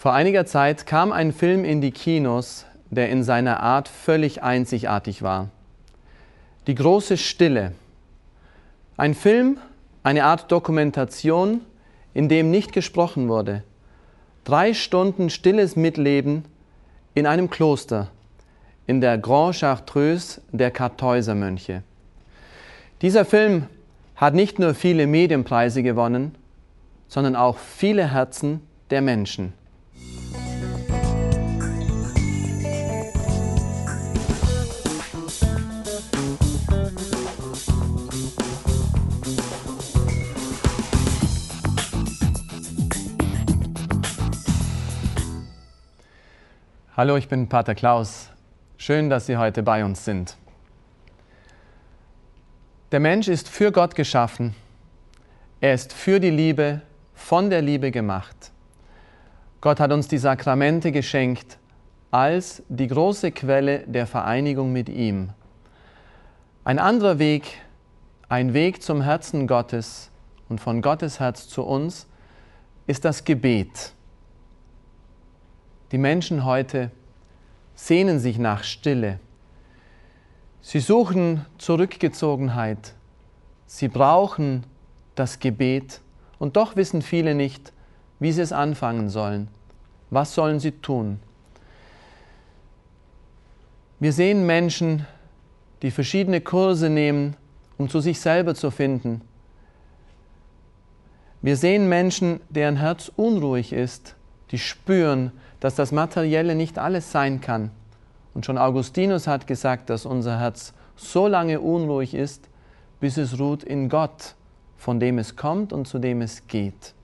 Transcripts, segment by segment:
Vor einiger Zeit kam ein Film in die Kinos, der in seiner Art völlig einzigartig war. Die große Stille. Ein Film, eine Art Dokumentation, in dem nicht gesprochen wurde. Drei Stunden stilles Mitleben in einem Kloster, in der Grand Chartreuse der Kartäusermönche. Dieser Film hat nicht nur viele Medienpreise gewonnen, sondern auch viele Herzen der Menschen. Hallo, ich bin Pater Klaus. Schön, dass Sie heute bei uns sind. Der Mensch ist für Gott geschaffen. Er ist für die Liebe, von der Liebe gemacht. Gott hat uns die Sakramente geschenkt als die große Quelle der Vereinigung mit ihm. Ein anderer Weg, ein Weg zum Herzen Gottes und von Gottes Herz zu uns, ist das Gebet. Die Menschen heute sehnen sich nach Stille. Sie suchen Zurückgezogenheit. Sie brauchen das Gebet und doch wissen viele nicht, wie sie es anfangen sollen. Was sollen sie tun? Wir sehen Menschen, die verschiedene Kurse nehmen, um zu sich selber zu finden. Wir sehen Menschen, deren Herz unruhig ist, die spüren, dass das Materielle nicht alles sein kann. Und schon Augustinus hat gesagt, dass unser Herz so lange unruhig ist, bis es ruht in Gott, von dem es kommt und zu dem es geht.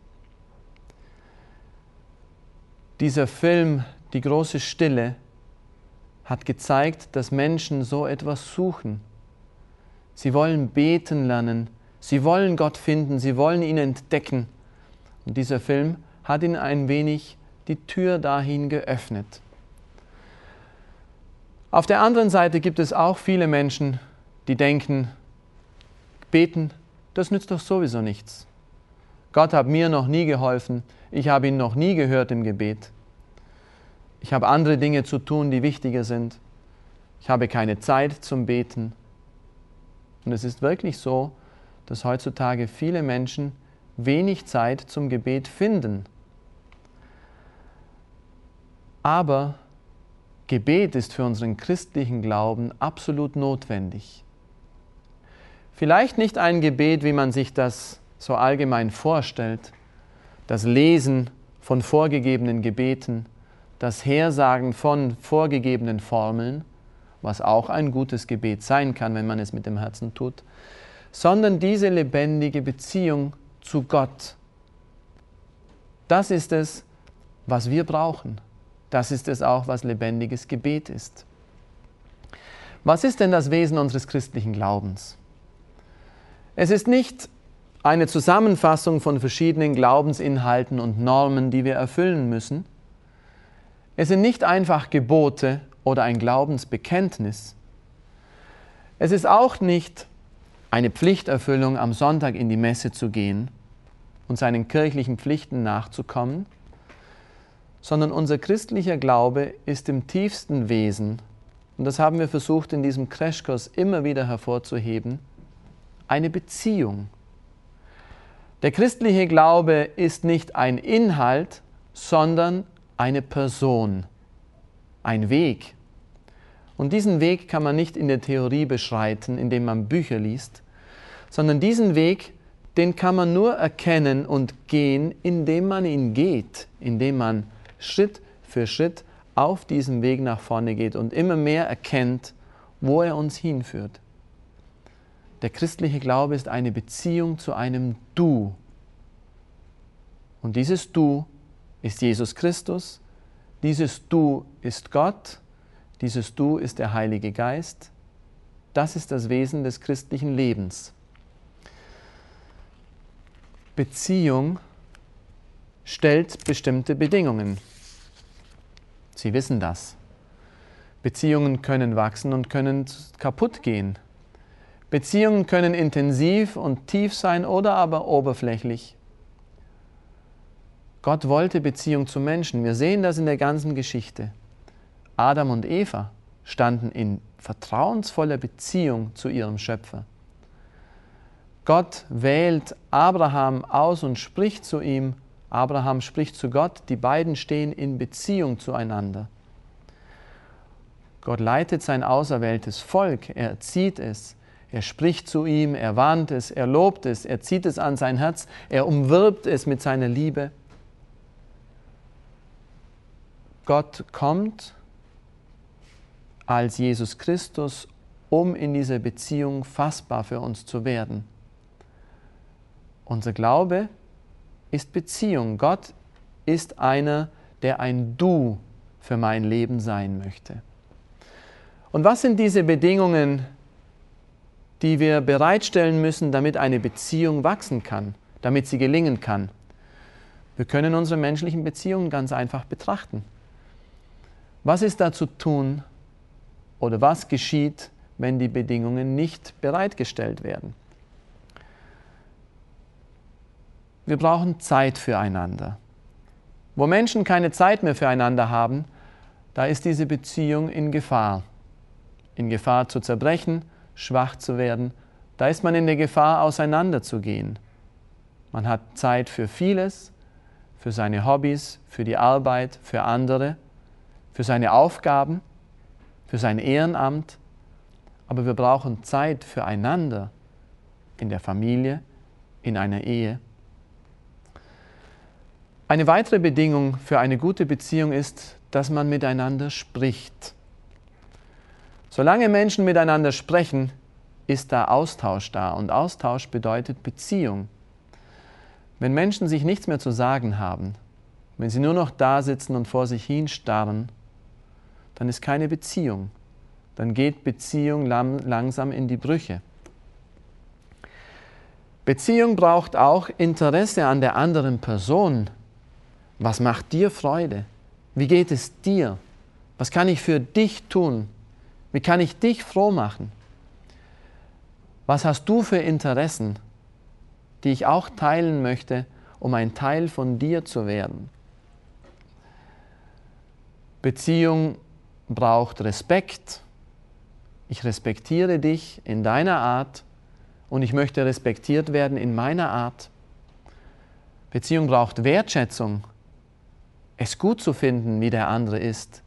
Dieser Film, Die große Stille, hat gezeigt, dass Menschen so etwas suchen. Sie wollen beten lernen, sie wollen Gott finden, sie wollen ihn entdecken. Und dieser Film hat ihnen ein wenig die Tür dahin geöffnet. Auf der anderen Seite gibt es auch viele Menschen, die denken, beten, das nützt doch sowieso nichts. Gott hat mir noch nie geholfen, ich habe ihn noch nie gehört im Gebet. Ich habe andere Dinge zu tun, die wichtiger sind. Ich habe keine Zeit zum Beten. Und es ist wirklich so, dass heutzutage viele Menschen wenig Zeit zum Gebet finden. Aber Gebet ist für unseren christlichen Glauben absolut notwendig. Vielleicht nicht ein Gebet, wie man sich das so allgemein vorstellt, das Lesen von vorgegebenen Gebeten, das Hersagen von vorgegebenen Formeln, was auch ein gutes Gebet sein kann, wenn man es mit dem Herzen tut, sondern diese lebendige Beziehung zu Gott. Das ist es, was wir brauchen. Das ist es auch, was lebendiges Gebet ist. Was ist denn das Wesen unseres christlichen Glaubens? Es ist nicht eine Zusammenfassung von verschiedenen Glaubensinhalten und Normen, die wir erfüllen müssen. Es sind nicht einfach Gebote oder ein Glaubensbekenntnis. Es ist auch nicht eine Pflichterfüllung, am Sonntag in die Messe zu gehen und seinen kirchlichen Pflichten nachzukommen, sondern unser christlicher Glaube ist im tiefsten Wesen, und das haben wir versucht in diesem Crashkurs immer wieder hervorzuheben, eine Beziehung. Der christliche Glaube ist nicht ein Inhalt, sondern eine Person, ein Weg. Und diesen Weg kann man nicht in der Theorie beschreiten, indem man Bücher liest, sondern diesen Weg, den kann man nur erkennen und gehen, indem man ihn geht, indem man Schritt für Schritt auf diesem Weg nach vorne geht und immer mehr erkennt, wo er uns hinführt. Der christliche Glaube ist eine Beziehung zu einem Du. Und dieses Du ist Jesus Christus, dieses Du ist Gott, dieses Du ist der Heilige Geist. Das ist das Wesen des christlichen Lebens. Beziehung stellt bestimmte Bedingungen. Sie wissen das. Beziehungen können wachsen und können kaputt gehen. Beziehungen können intensiv und tief sein oder aber oberflächlich. Gott wollte Beziehung zu Menschen. Wir sehen das in der ganzen Geschichte. Adam und Eva standen in vertrauensvoller Beziehung zu ihrem Schöpfer. Gott wählt Abraham aus und spricht zu ihm. Abraham spricht zu Gott. Die beiden stehen in Beziehung zueinander. Gott leitet sein auserwähltes Volk, er erzieht es, er spricht zu ihm, er warnt es, er lobt es, er zieht es an sein Herz, er umwirbt es mit seiner Liebe. Gott kommt als Jesus Christus, um in dieser Beziehung fassbar für uns zu werden. Unser Glaube ist Beziehung. Gott ist einer, der ein Du für mein Leben sein möchte. Und was sind diese Bedingungen, die wir bereitstellen müssen, damit eine Beziehung wachsen kann, damit sie gelingen kann? Wir können unsere menschlichen Beziehungen ganz einfach betrachten. Was ist da zu tun oder was geschieht, wenn die Bedingungen nicht bereitgestellt werden? Wir brauchen Zeit füreinander. Wo Menschen keine Zeit mehr füreinander haben, da ist diese Beziehung in Gefahr. In Gefahr zu zerbrechen, schwach zu werden. Da ist man in der Gefahr, auseinanderzugehen. Man hat Zeit für vieles, für seine Hobbys, für die Arbeit, für andere, für seine Aufgaben, für sein Ehrenamt. Aber wir brauchen Zeit füreinander in der Familie, in einer Ehe. Eine weitere Bedingung für eine gute Beziehung ist, dass man miteinander spricht. Solange Menschen miteinander sprechen, ist da Austausch da und Austausch bedeutet Beziehung. Wenn Menschen sich nichts mehr zu sagen haben, wenn sie nur noch da sitzen und vor sich hin starren, dann ist keine Beziehung. Dann geht Beziehung langsam in die Brüche. Beziehung braucht auch Interesse an der anderen Person, was macht dir Freude? Wie geht es dir? Was kann ich für dich tun? Wie kann ich dich froh machen? Was hast du für Interessen, die ich auch teilen möchte, um ein Teil von dir zu werden? Beziehung braucht Respekt. Ich respektiere dich in deiner Art und ich möchte respektiert werden in meiner Art. Beziehung braucht Wertschätzung es gut zu finden, wie der andere ist,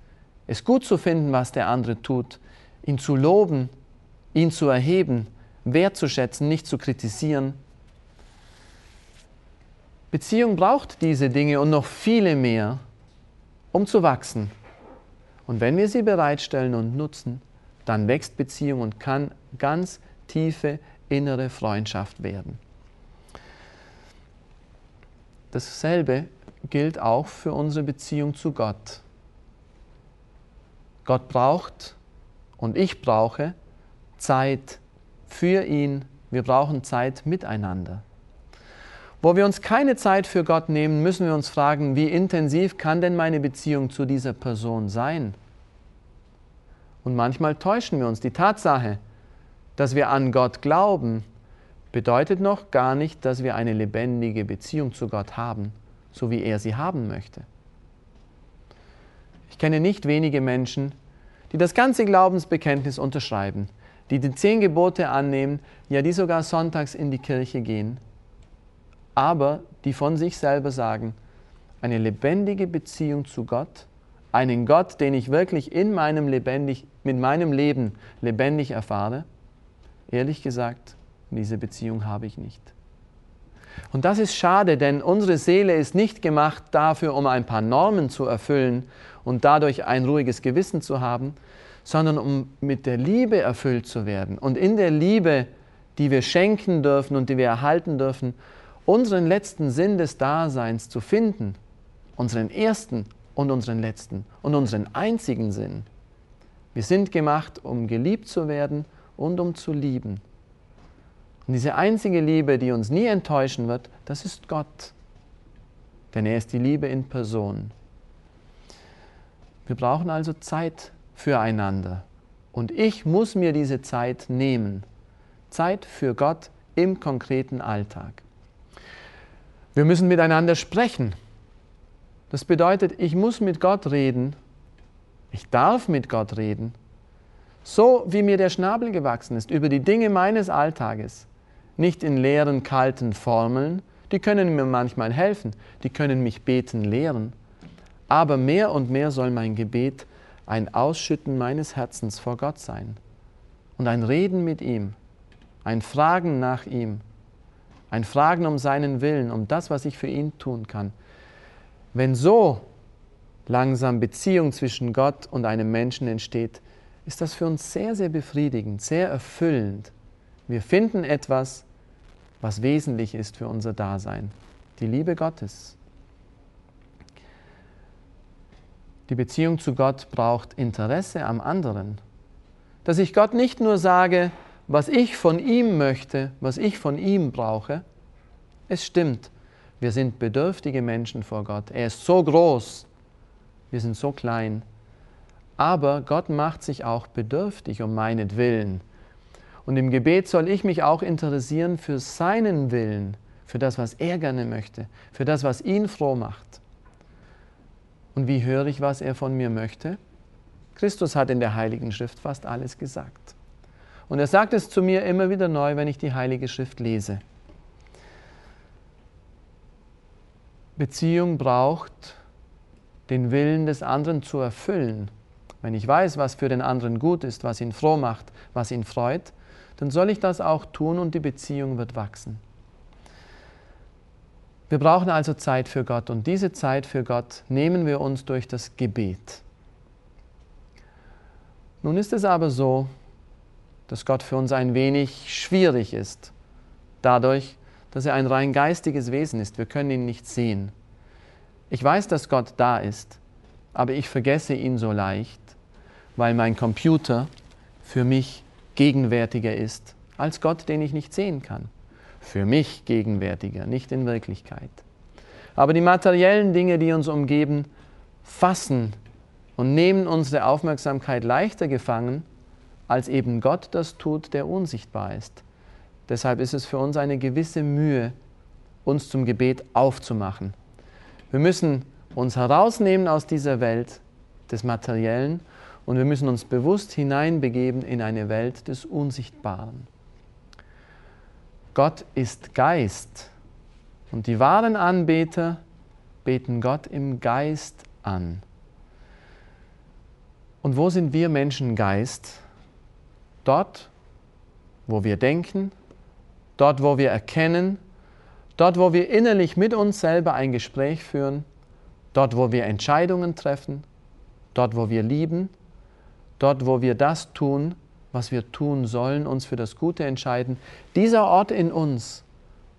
es gut zu finden, was der andere tut, ihn zu loben, ihn zu erheben, wertzuschätzen, nicht zu kritisieren. Beziehung braucht diese Dinge und noch viele mehr, um zu wachsen. Und wenn wir sie bereitstellen und nutzen, dann wächst Beziehung und kann ganz tiefe innere Freundschaft werden. Dasselbe gilt auch für unsere Beziehung zu Gott. Gott braucht und ich brauche Zeit für ihn. Wir brauchen Zeit miteinander. Wo wir uns keine Zeit für Gott nehmen, müssen wir uns fragen, wie intensiv kann denn meine Beziehung zu dieser Person sein? Und manchmal täuschen wir uns. Die Tatsache, dass wir an Gott glauben, bedeutet noch gar nicht, dass wir eine lebendige Beziehung zu Gott haben so wie er sie haben möchte. Ich kenne nicht wenige Menschen, die das ganze Glaubensbekenntnis unterschreiben, die die zehn Gebote annehmen, ja die sogar sonntags in die Kirche gehen, aber die von sich selber sagen, eine lebendige Beziehung zu Gott, einen Gott, den ich wirklich in meinem lebendig, mit meinem Leben lebendig erfahre, ehrlich gesagt, diese Beziehung habe ich nicht. Und das ist schade, denn unsere Seele ist nicht gemacht dafür, um ein paar Normen zu erfüllen und dadurch ein ruhiges Gewissen zu haben, sondern um mit der Liebe erfüllt zu werden. Und in der Liebe, die wir schenken dürfen und die wir erhalten dürfen, unseren letzten Sinn des Daseins zu finden, unseren ersten und unseren letzten und unseren einzigen Sinn. Wir sind gemacht, um geliebt zu werden und um zu lieben. Und diese einzige Liebe, die uns nie enttäuschen wird, das ist Gott. Denn er ist die Liebe in Person. Wir brauchen also Zeit füreinander. Und ich muss mir diese Zeit nehmen. Zeit für Gott im konkreten Alltag. Wir müssen miteinander sprechen. Das bedeutet, ich muss mit Gott reden. Ich darf mit Gott reden. So wie mir der Schnabel gewachsen ist über die Dinge meines Alltages. Nicht in leeren, kalten Formeln. Die können mir manchmal helfen. Die können mich beten lehren. Aber mehr und mehr soll mein Gebet ein Ausschütten meines Herzens vor Gott sein und ein Reden mit ihm, ein Fragen nach ihm, ein Fragen um seinen Willen, um das, was ich für ihn tun kann. Wenn so langsam Beziehung zwischen Gott und einem Menschen entsteht, ist das für uns sehr, sehr befriedigend, sehr erfüllend. Wir finden etwas, was wesentlich ist für unser Dasein, die Liebe Gottes. Die Beziehung zu Gott braucht Interesse am anderen. Dass ich Gott nicht nur sage, was ich von ihm möchte, was ich von ihm brauche. Es stimmt, wir sind bedürftige Menschen vor Gott. Er ist so groß, wir sind so klein. Aber Gott macht sich auch bedürftig um meinetwillen. Und im Gebet soll ich mich auch interessieren für seinen Willen, für das, was er gerne möchte, für das, was ihn froh macht. Und wie höre ich, was er von mir möchte? Christus hat in der Heiligen Schrift fast alles gesagt. Und er sagt es zu mir immer wieder neu, wenn ich die Heilige Schrift lese. Beziehung braucht den Willen des anderen zu erfüllen. Wenn ich weiß, was für den anderen gut ist, was ihn froh macht, was ihn freut, dann soll ich das auch tun und die Beziehung wird wachsen. Wir brauchen also Zeit für Gott und diese Zeit für Gott nehmen wir uns durch das Gebet. Nun ist es aber so, dass Gott für uns ein wenig schwierig ist, dadurch, dass er ein rein geistiges Wesen ist. Wir können ihn nicht sehen. Ich weiß, dass Gott da ist, aber ich vergesse ihn so leicht, weil mein Computer für mich gegenwärtiger ist als Gott, den ich nicht sehen kann für mich gegenwärtiger, nicht in Wirklichkeit. Aber die materiellen Dinge, die uns umgeben, fassen und nehmen unsere Aufmerksamkeit leichter gefangen, als eben Gott das tut, der unsichtbar ist. Deshalb ist es für uns eine gewisse Mühe, uns zum Gebet aufzumachen. Wir müssen uns herausnehmen aus dieser Welt des Materiellen und wir müssen uns bewusst hineinbegeben in eine Welt des Unsichtbaren. Gott ist Geist und die wahren Anbeter beten Gott im Geist an. Und wo sind wir Menschen Geist? Dort, wo wir denken, dort, wo wir erkennen, dort, wo wir innerlich mit uns selber ein Gespräch führen, dort, wo wir Entscheidungen treffen, dort, wo wir lieben, dort, wo wir das tun, was wir tun sollen, uns für das Gute entscheiden. Dieser Ort in uns,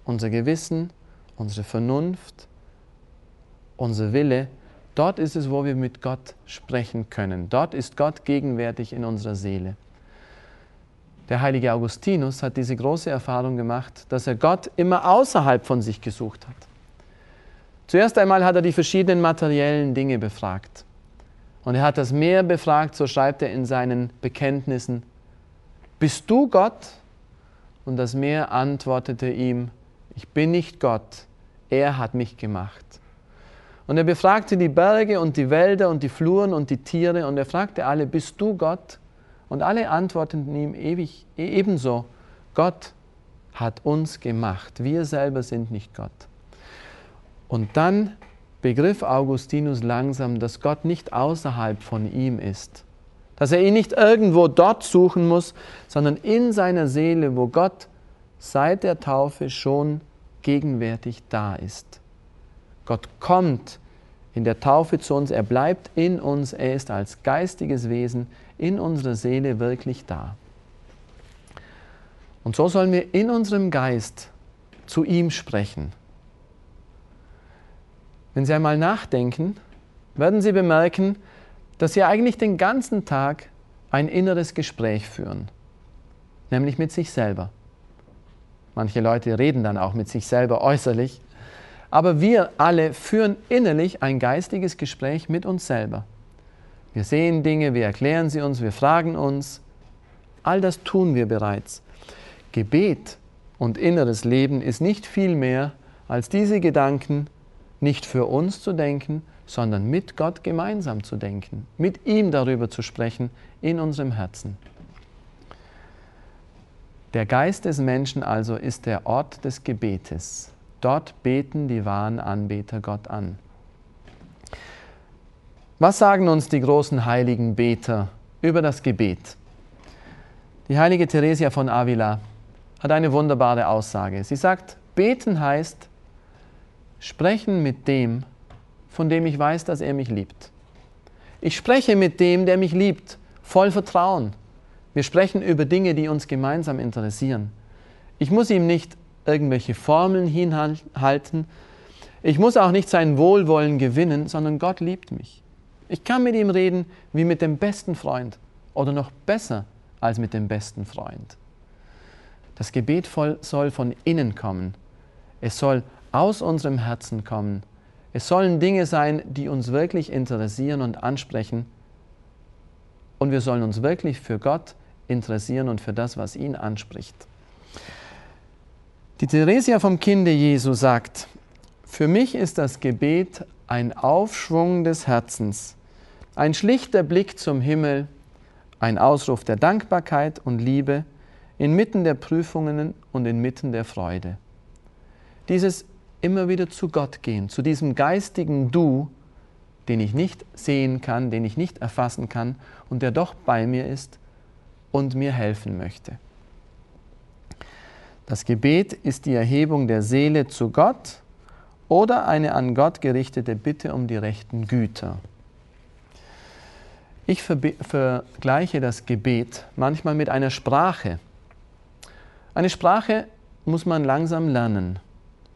unser Gewissen, unsere Vernunft, unser Wille, dort ist es, wo wir mit Gott sprechen können. Dort ist Gott gegenwärtig in unserer Seele. Der heilige Augustinus hat diese große Erfahrung gemacht, dass er Gott immer außerhalb von sich gesucht hat. Zuerst einmal hat er die verschiedenen materiellen Dinge befragt. Und er hat das Meer befragt, so schreibt er in seinen Bekenntnissen, bist du Gott? Und das Meer antwortete ihm, ich bin nicht Gott, er hat mich gemacht. Und er befragte die Berge und die Wälder und die Fluren und die Tiere und er fragte alle, bist du Gott? Und alle antworteten ihm ewig, e-, ebenso, Gott hat uns gemacht, wir selber sind nicht Gott. Und dann begriff Augustinus langsam, dass Gott nicht außerhalb von ihm ist, dass er ihn nicht irgendwo dort suchen muss, sondern in seiner Seele, wo Gott seit der Taufe schon gegenwärtig da ist. Gott kommt in der Taufe zu uns, er bleibt in uns, er ist als geistiges Wesen in unserer Seele wirklich da. Und so sollen wir in unserem Geist zu ihm sprechen. Wenn Sie einmal nachdenken, werden Sie bemerken, dass sie eigentlich den ganzen Tag ein inneres Gespräch führen, nämlich mit sich selber. Manche Leute reden dann auch mit sich selber äußerlich, aber wir alle führen innerlich ein geistiges Gespräch mit uns selber. Wir sehen Dinge, wir erklären sie uns, wir fragen uns. All das tun wir bereits. Gebet und inneres Leben ist nicht viel mehr als diese Gedanken nicht für uns zu denken, sondern mit Gott gemeinsam zu denken, mit ihm darüber zu sprechen in unserem Herzen. Der Geist des Menschen also ist der Ort des Gebetes. Dort beten die wahren Anbeter Gott an. Was sagen uns die großen heiligen Beter über das Gebet? Die heilige Theresia von Avila hat eine wunderbare Aussage. Sie sagt, beten heißt sprechen mit dem, von dem ich weiß, dass er mich liebt. Ich spreche mit dem, der mich liebt, voll Vertrauen. Wir sprechen über Dinge, die uns gemeinsam interessieren. Ich muss ihm nicht irgendwelche Formeln hinhalten. Ich muss auch nicht sein Wohlwollen gewinnen, sondern Gott liebt mich. Ich kann mit ihm reden wie mit dem besten Freund oder noch besser als mit dem besten Freund. Das Gebet soll von innen kommen. Es soll aus unserem Herzen kommen. Es sollen Dinge sein, die uns wirklich interessieren und ansprechen. Und wir sollen uns wirklich für Gott interessieren und für das, was ihn anspricht. Die Theresia vom Kinde Jesu sagt, für mich ist das Gebet ein Aufschwung des Herzens, ein schlichter Blick zum Himmel, ein Ausruf der Dankbarkeit und Liebe inmitten der Prüfungen und inmitten der Freude. Dieses immer wieder zu Gott gehen, zu diesem geistigen Du, den ich nicht sehen kann, den ich nicht erfassen kann und der doch bei mir ist und mir helfen möchte. Das Gebet ist die Erhebung der Seele zu Gott oder eine an Gott gerichtete Bitte um die rechten Güter. Ich vergleiche das Gebet manchmal mit einer Sprache. Eine Sprache muss man langsam lernen.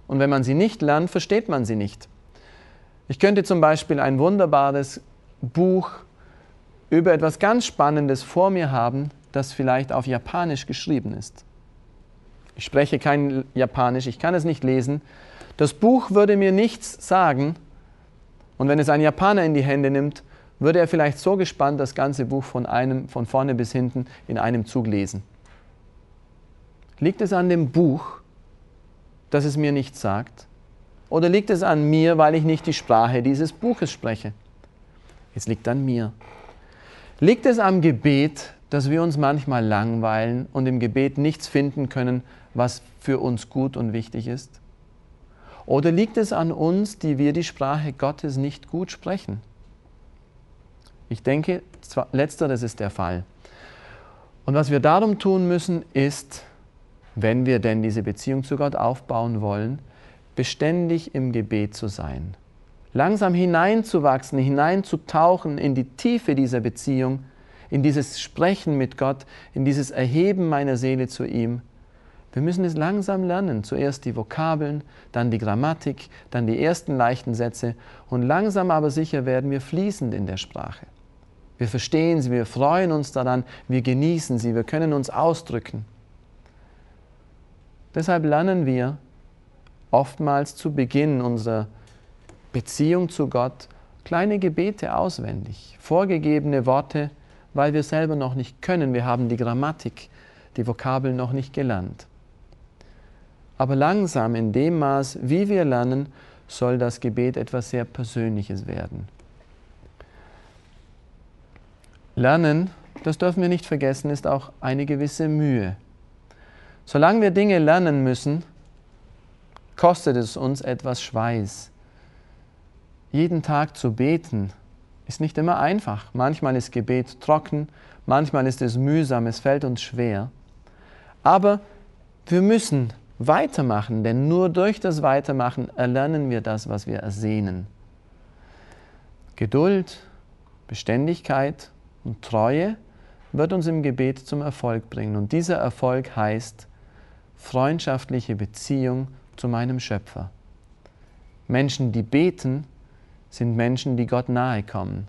Und wenn man sie nicht lernt, versteht man sie nicht. Ich könnte zum Beispiel ein wunderbares Buch über etwas ganz Spannendes vor mir haben, das vielleicht auf Japanisch geschrieben ist. Ich spreche kein Japanisch, ich kann es nicht lesen. Das Buch würde mir nichts sagen. Und wenn es ein Japaner in die Hände nimmt, würde er vielleicht so gespannt das ganze Buch von, einem, von vorne bis hinten in einem Zug lesen. Liegt es an dem Buch, dass es mir nichts sagt? Oder liegt es an mir, weil ich nicht die Sprache dieses Buches spreche? Es liegt an mir. Liegt es am Gebet, dass wir uns manchmal langweilen und im Gebet nichts finden können, was für uns gut und wichtig ist? Oder liegt es an uns, die wir die Sprache Gottes nicht gut sprechen? Ich denke, letzteres ist der Fall. Und was wir darum tun müssen, ist, wenn wir denn diese Beziehung zu Gott aufbauen wollen, beständig im Gebet zu sein. Langsam hineinzuwachsen, hineinzutauchen in die Tiefe dieser Beziehung, in dieses Sprechen mit Gott, in dieses Erheben meiner Seele zu ihm. Wir müssen es langsam lernen. Zuerst die Vokabeln, dann die Grammatik, dann die ersten leichten Sätze und langsam aber sicher werden wir fließend in der Sprache. Wir verstehen sie, wir freuen uns daran, wir genießen sie, wir können uns ausdrücken. Deshalb lernen wir oftmals zu Beginn unserer Beziehung zu Gott kleine Gebete auswendig, vorgegebene Worte, weil wir selber noch nicht können. Wir haben die Grammatik, die Vokabeln noch nicht gelernt. Aber langsam, in dem Maß, wie wir lernen, soll das Gebet etwas sehr Persönliches werden. Lernen, das dürfen wir nicht vergessen, ist auch eine gewisse Mühe. Solange wir Dinge lernen müssen, kostet es uns etwas Schweiß. Jeden Tag zu beten ist nicht immer einfach. Manchmal ist Gebet trocken, manchmal ist es mühsam, es fällt uns schwer. Aber wir müssen weitermachen, denn nur durch das Weitermachen erlernen wir das, was wir ersehnen. Geduld, Beständigkeit und Treue wird uns im Gebet zum Erfolg bringen. Und dieser Erfolg heißt, freundschaftliche Beziehung zu meinem Schöpfer. Menschen, die beten, sind Menschen, die Gott nahe kommen.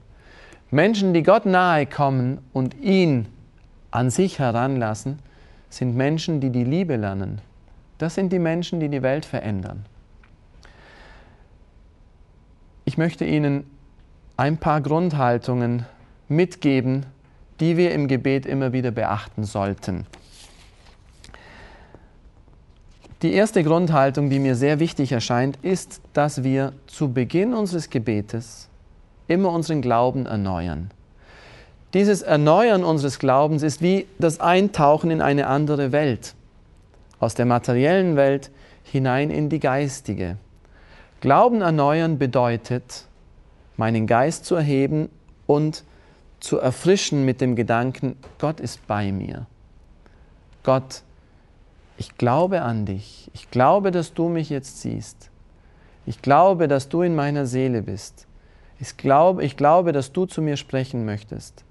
Menschen, die Gott nahe kommen und ihn an sich heranlassen, sind Menschen, die die Liebe lernen. Das sind die Menschen, die die Welt verändern. Ich möchte Ihnen ein paar Grundhaltungen mitgeben, die wir im Gebet immer wieder beachten sollten. Die erste Grundhaltung, die mir sehr wichtig erscheint, ist, dass wir zu Beginn unseres Gebetes immer unseren Glauben erneuern. Dieses Erneuern unseres Glaubens ist wie das Eintauchen in eine andere Welt, aus der materiellen Welt hinein in die geistige. Glauben erneuern bedeutet, meinen Geist zu erheben und zu erfrischen mit dem Gedanken, Gott ist bei mir. Gott, ich glaube an dich. Ich glaube, dass du mich jetzt siehst. Ich glaube, dass du in meiner Seele bist. Ich glaube, ich glaube, dass du zu mir sprechen möchtest.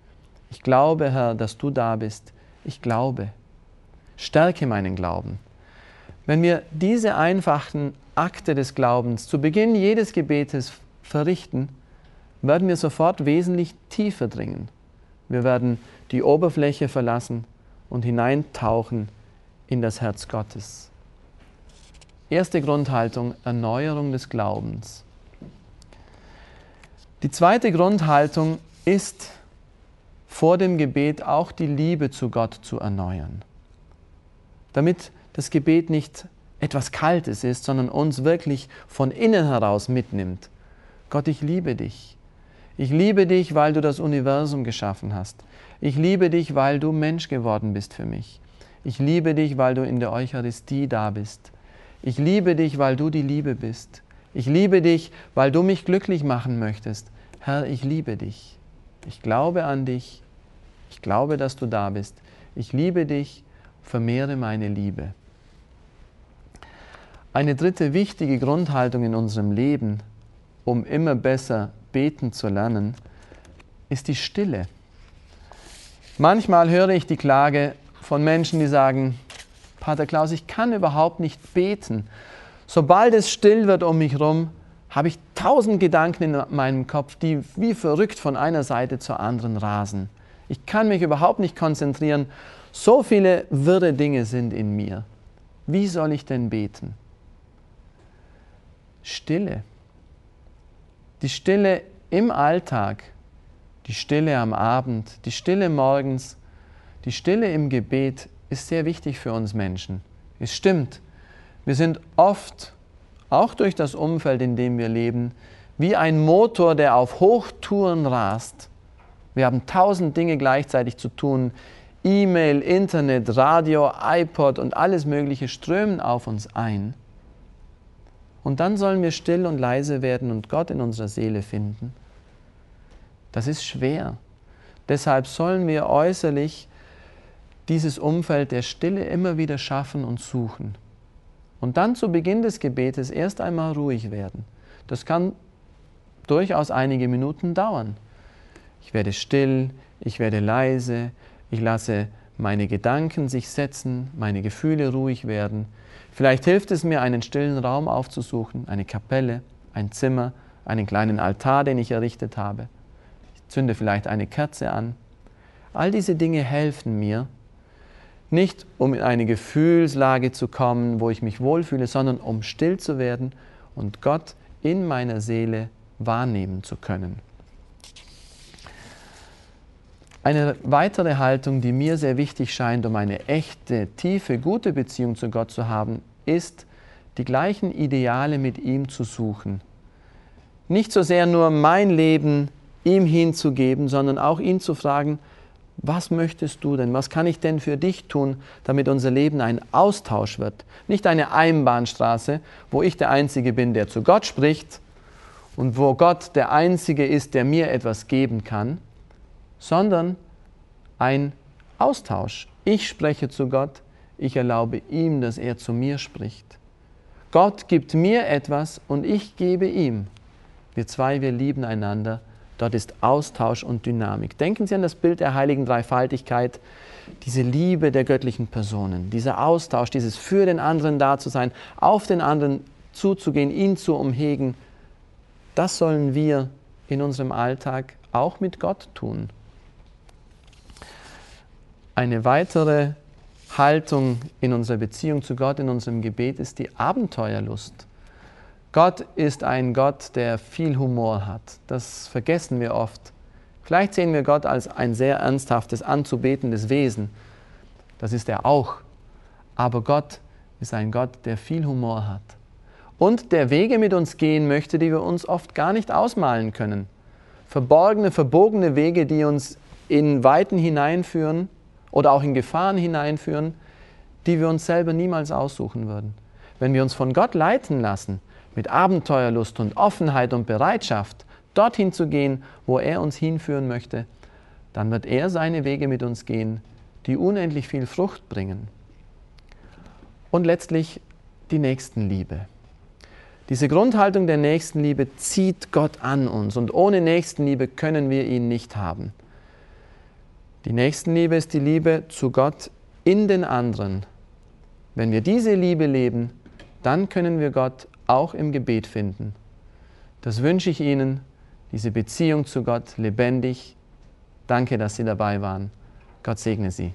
Ich glaube, Herr, dass du da bist. Ich glaube. Stärke meinen Glauben. Wenn wir diese einfachen Akte des Glaubens zu Beginn jedes Gebetes verrichten, werden wir sofort wesentlich tiefer dringen. Wir werden die Oberfläche verlassen und hineintauchen in das Herz Gottes. Erste Grundhaltung, Erneuerung des Glaubens. Die zweite Grundhaltung ist, vor dem Gebet auch die Liebe zu Gott zu erneuern. Damit das Gebet nicht etwas Kaltes ist, sondern uns wirklich von innen heraus mitnimmt. Gott, ich liebe dich. Ich liebe dich, weil du das Universum geschaffen hast. Ich liebe dich, weil du Mensch geworden bist für mich. Ich liebe dich, weil du in der Eucharistie da bist. Ich liebe dich, weil du die Liebe bist. Ich liebe dich, weil du mich glücklich machen möchtest. Herr, ich liebe dich. Ich glaube an dich. Ich glaube, dass du da bist. Ich liebe dich. Vermehre meine Liebe. Eine dritte wichtige Grundhaltung in unserem Leben, um immer besser beten zu lernen, ist die Stille. Manchmal höre ich die Klage von Menschen, die sagen, Pater Klaus, ich kann überhaupt nicht beten. Sobald es still wird um mich herum, habe ich tausend Gedanken in meinem Kopf, die wie verrückt von einer Seite zur anderen rasen. Ich kann mich überhaupt nicht konzentrieren. So viele wirre Dinge sind in mir. Wie soll ich denn beten? Stille. Die Stille im Alltag, die Stille am Abend, die Stille morgens, die Stille im Gebet ist sehr wichtig für uns Menschen. Es stimmt, wir sind oft, auch durch das Umfeld, in dem wir leben, wie ein Motor, der auf Hochtouren rast. Wir haben tausend Dinge gleichzeitig zu tun. E-Mail, Internet, Radio, iPod und alles Mögliche strömen auf uns ein. Und dann sollen wir still und leise werden und Gott in unserer Seele finden. Das ist schwer. Deshalb sollen wir äußerlich dieses Umfeld der Stille immer wieder schaffen und suchen. Und dann zu Beginn des Gebetes erst einmal ruhig werden. Das kann durchaus einige Minuten dauern. Ich werde still, ich werde leise, ich lasse meine Gedanken sich setzen, meine Gefühle ruhig werden. Vielleicht hilft es mir, einen stillen Raum aufzusuchen, eine Kapelle, ein Zimmer, einen kleinen Altar, den ich errichtet habe. Ich zünde vielleicht eine Kerze an. All diese Dinge helfen mir, nicht um in eine Gefühlslage zu kommen, wo ich mich wohlfühle, sondern um still zu werden und Gott in meiner Seele wahrnehmen zu können. Eine weitere Haltung, die mir sehr wichtig scheint, um eine echte, tiefe, gute Beziehung zu Gott zu haben, ist, die gleichen Ideale mit ihm zu suchen. Nicht so sehr nur mein Leben ihm hinzugeben, sondern auch ihn zu fragen, was möchtest du denn? Was kann ich denn für dich tun, damit unser Leben ein Austausch wird? Nicht eine Einbahnstraße, wo ich der Einzige bin, der zu Gott spricht und wo Gott der Einzige ist, der mir etwas geben kann, sondern ein Austausch. Ich spreche zu Gott, ich erlaube ihm, dass er zu mir spricht. Gott gibt mir etwas und ich gebe ihm. Wir zwei, wir lieben einander. Dort ist Austausch und Dynamik. Denken Sie an das Bild der heiligen Dreifaltigkeit, diese Liebe der göttlichen Personen, dieser Austausch, dieses für den anderen da zu sein, auf den anderen zuzugehen, ihn zu umhegen. Das sollen wir in unserem Alltag auch mit Gott tun. Eine weitere Haltung in unserer Beziehung zu Gott, in unserem Gebet ist die Abenteuerlust. Gott ist ein Gott, der viel Humor hat. Das vergessen wir oft. Vielleicht sehen wir Gott als ein sehr ernsthaftes, anzubetendes Wesen. Das ist er auch. Aber Gott ist ein Gott, der viel Humor hat. Und der Wege mit uns gehen möchte, die wir uns oft gar nicht ausmalen können. verborgene, verbogene Wege, die uns in Weiten hineinführen oder auch in Gefahren hineinführen, die wir uns selber niemals aussuchen würden. Wenn wir uns von Gott leiten lassen, mit Abenteuerlust und Offenheit und Bereitschaft, dorthin zu gehen, wo er uns hinführen möchte, dann wird er seine Wege mit uns gehen, die unendlich viel Frucht bringen. Und letztlich die Nächstenliebe. Diese Grundhaltung der Nächstenliebe zieht Gott an uns und ohne Nächstenliebe können wir ihn nicht haben. Die Nächstenliebe ist die Liebe zu Gott in den anderen. Wenn wir diese Liebe leben, dann können wir Gott auch im Gebet finden. Das wünsche ich Ihnen, diese Beziehung zu Gott lebendig. Danke, dass Sie dabei waren. Gott segne Sie.